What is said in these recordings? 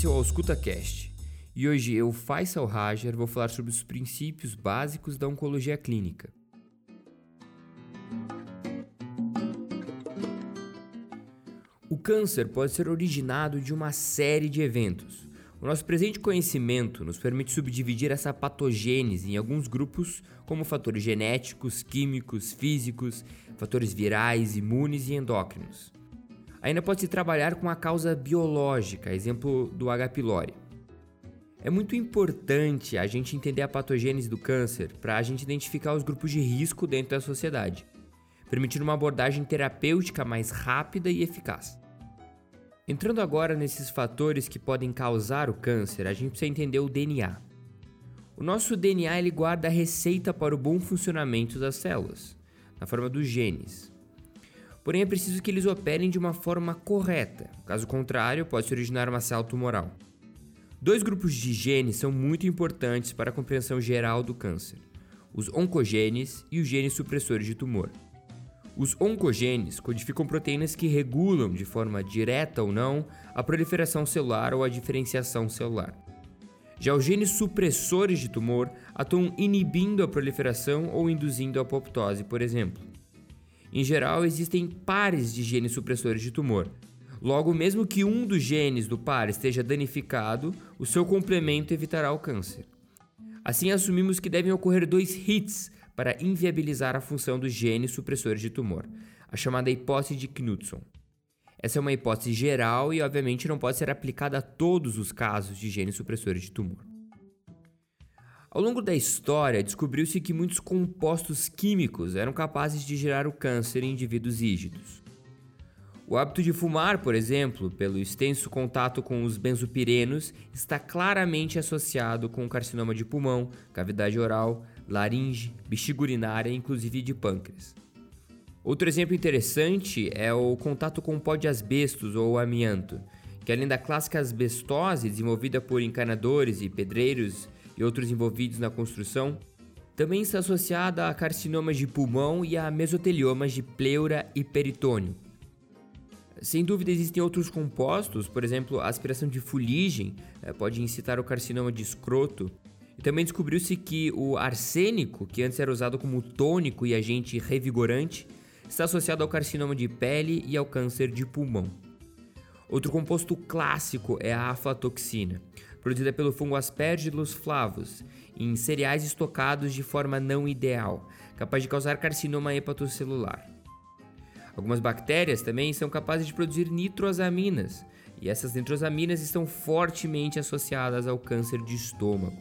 Esse é o AuscultaCast e hoje eu, Faisal Rajar, vou falar sobre os princípios básicos da oncologia clínica. O câncer pode ser originado de uma série de eventos. O nosso presente conhecimento nos permite subdividir essa patogênese em alguns grupos, como fatores genéticos, químicos, físicos, fatores virais, imunes e endócrinos. Ainda pode se trabalhar com a causa biológica, exemplo do H. pylori. É muito importante a gente entender a patogênese do câncer para a gente identificar os grupos de risco dentro da sociedade, permitindo uma abordagem terapêutica mais rápida e eficaz. Entrando agora nesses fatores que podem causar o câncer, a gente precisa entender o DNA. O nosso DNA ele guarda a receita para o bom funcionamento das células, na forma dos genes. Porém, é preciso que eles operem de uma forma correta, caso contrário, pode se originar uma célula tumoral. Dois grupos de genes são muito importantes para a compreensão geral do câncer: os oncogenes e os genes supressores de tumor. Os oncogenes codificam proteínas que regulam, de forma direta ou não, a proliferação celular ou a diferenciação celular. Já os genes supressores de tumor atuam inibindo a proliferação ou induzindo a apoptose, por exemplo. Em geral, existem pares de genes supressores de tumor, Logo, mesmo que um dos genes do par esteja danificado, o seu complemento evitará o câncer. Assim, assumimos que devem ocorrer dois hits para inviabilizar a função dos genes supressores de tumor, a chamada hipótese de Knudson. Essa é uma hipótese geral e, obviamente, não pode ser aplicada a todos os casos de genes supressores de tumor. Ao longo da história, descobriu-se que muitos compostos químicos eram capazes de gerar o câncer em indivíduos rígidos. O hábito de fumar, por exemplo, pelo extenso contato com os benzopirenos, está claramente associado com carcinoma de pulmão, cavidade oral, laringe, bexiga urinária, inclusive de pâncreas. Outro exemplo interessante é o contato com pó de asbestos ou amianto, que além da clássica asbestose desenvolvida por encanadores e pedreiros e outros envolvidos na construção, também está associada a carcinomas de pulmão e a mesoteliomas de pleura e peritônio. Sem dúvida existem outros compostos, por exemplo, a aspiração de fuligem eh, pode incitar o carcinoma de escroto. E também descobriu-se que o arsênico, que antes era usado como tônico e agente revigorante, está associado ao carcinoma de pele e ao câncer de pulmão. Outro composto clássico é a aflatoxina, produzida pelo fungo Aspergillus flavus, em cereais estocados de forma não ideal, capaz de causar carcinoma hepatocelular. Algumas bactérias também são capazes de produzir nitrosaminas, e essas nitrosaminas estão fortemente associadas ao câncer de estômago.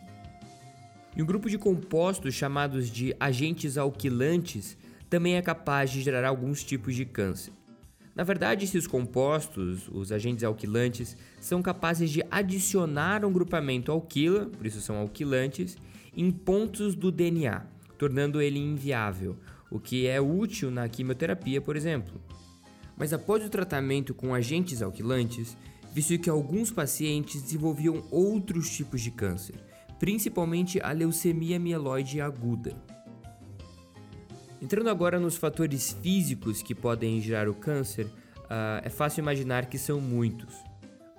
E um grupo de compostos chamados de agentes alquilantes também é capaz de gerar alguns tipos de câncer. Na verdade, esses compostos, os agentes alquilantes, são capazes de adicionar um grupamento alquila, por isso são alquilantes, em pontos do DNA, tornando ele inviável, o que é útil na quimioterapia, por exemplo. Mas após o tratamento com agentes alquilantes, viu que alguns pacientes desenvolviam outros tipos de câncer, principalmente a leucemia mieloide aguda. Entrando agora nos fatores físicos que podem gerar o câncer, uh, é fácil imaginar que são muitos.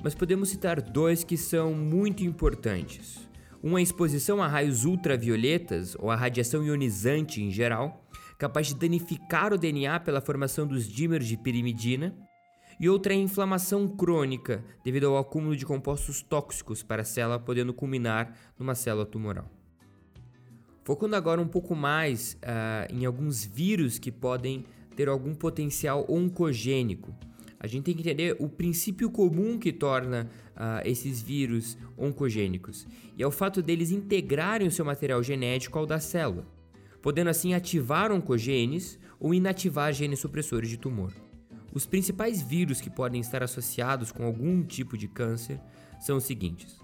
Mas podemos citar dois que são muito importantes. Uma é a exposição a raios ultravioletas ou a radiação ionizante em geral, capaz de danificar o DNA pela formação dos dímeros de pirimidina, e outra é a inflamação crônica, devido ao acúmulo de compostos tóxicos para a célula, podendo culminar numa célula tumoral. Focando agora um pouco mais uh, em alguns vírus que podem ter algum potencial oncogênico. A gente tem que entender o princípio comum que torna uh, esses vírus oncogênicos, e é o fato deles integrarem o seu material genético ao da célula podendo assim ativar oncogenes ou inativar genes supressores de tumor. Os principais vírus que podem estar associados com algum tipo de câncer são os seguintes: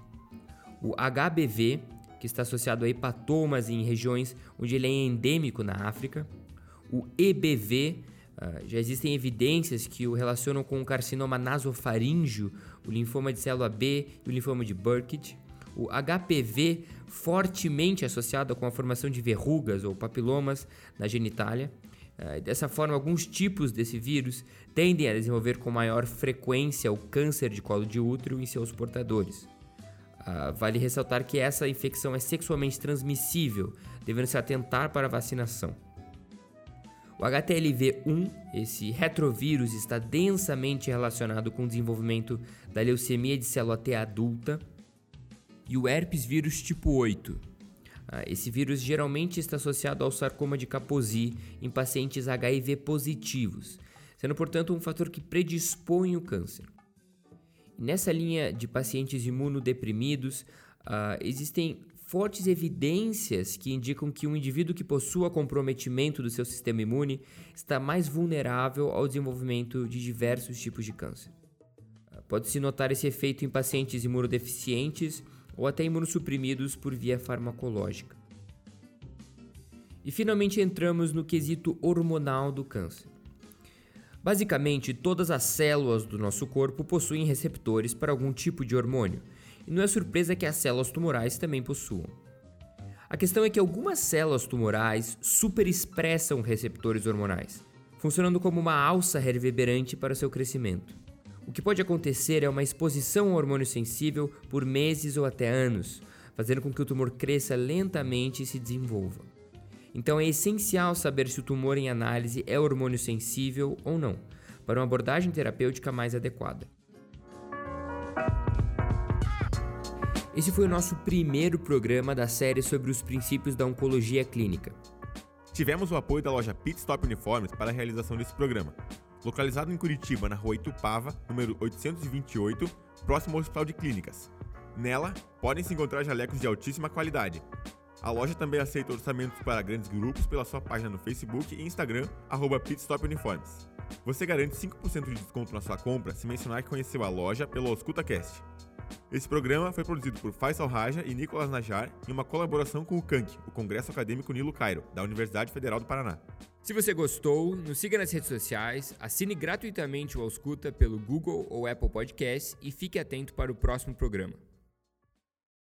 o HBV, que está associado a hepatomas em regiões onde ele é endêmico na África, o EBV, Uh, já existem evidências que o relacionam com o carcinoma nasofaríngeo, o linfoma de célula B e o linfoma de Burkitt o HPV fortemente associado com a formação de verrugas ou papilomas na genitália. Uh, dessa forma, alguns tipos desse vírus tendem a desenvolver com maior frequência o câncer de colo de útero em seus portadores. Uh, vale ressaltar que essa infecção é sexualmente transmissível, devendo se atentar para a vacinação. O HTLV1, esse retrovírus, está densamente relacionado com o desenvolvimento da leucemia de célula T adulta e o herpes vírus tipo 8, ah, esse vírus geralmente está associado ao sarcoma de Kaposi em pacientes HIV positivos, sendo portanto um fator que predispõe o câncer. Nessa linha de pacientes imunodeprimidos, uh, existem fortes evidências que indicam que um indivíduo que possua comprometimento do seu sistema imune está mais vulnerável ao desenvolvimento de diversos tipos de câncer. Uh, Pode-se notar esse efeito em pacientes imunodeficientes ou até imunossuprimidos por via farmacológica. E finalmente entramos no quesito hormonal do câncer. Basicamente, todas as células do nosso corpo possuem receptores para algum tipo de hormônio, e não é surpresa que as células tumorais também possuam. A questão é que algumas células tumorais superexpressam receptores hormonais, funcionando como uma alça reverberante para seu crescimento. O que pode acontecer é uma exposição ao hormônio sensível por meses ou até anos, fazendo com que o tumor cresça lentamente e se desenvolva. Então é essencial saber se o tumor em análise é hormônio sensível ou não, para uma abordagem terapêutica mais adequada. Esse foi o nosso primeiro programa da série sobre os princípios da oncologia clínica. Tivemos o apoio da loja Pit Stop Uniformes para a realização desse programa localizado em Curitiba, na rua Itupava, número 828, próximo ao Hospital de Clínicas. Nela, podem se encontrar jalecos de altíssima qualidade. A loja também aceita orçamentos para grandes grupos pela sua página no Facebook e Instagram, arroba pitstopuniformes. Você garante 5% de desconto na sua compra se mencionar que conheceu a loja pelo EscutaCast. Esse programa foi produzido por Faisal Raja e Nicolas Najar em uma colaboração com o CANC, o Congresso Acadêmico Nilo Cairo, da Universidade Federal do Paraná. Se você gostou, nos siga nas redes sociais, assine gratuitamente o Ausculta pelo Google ou Apple Podcasts e fique atento para o próximo programa.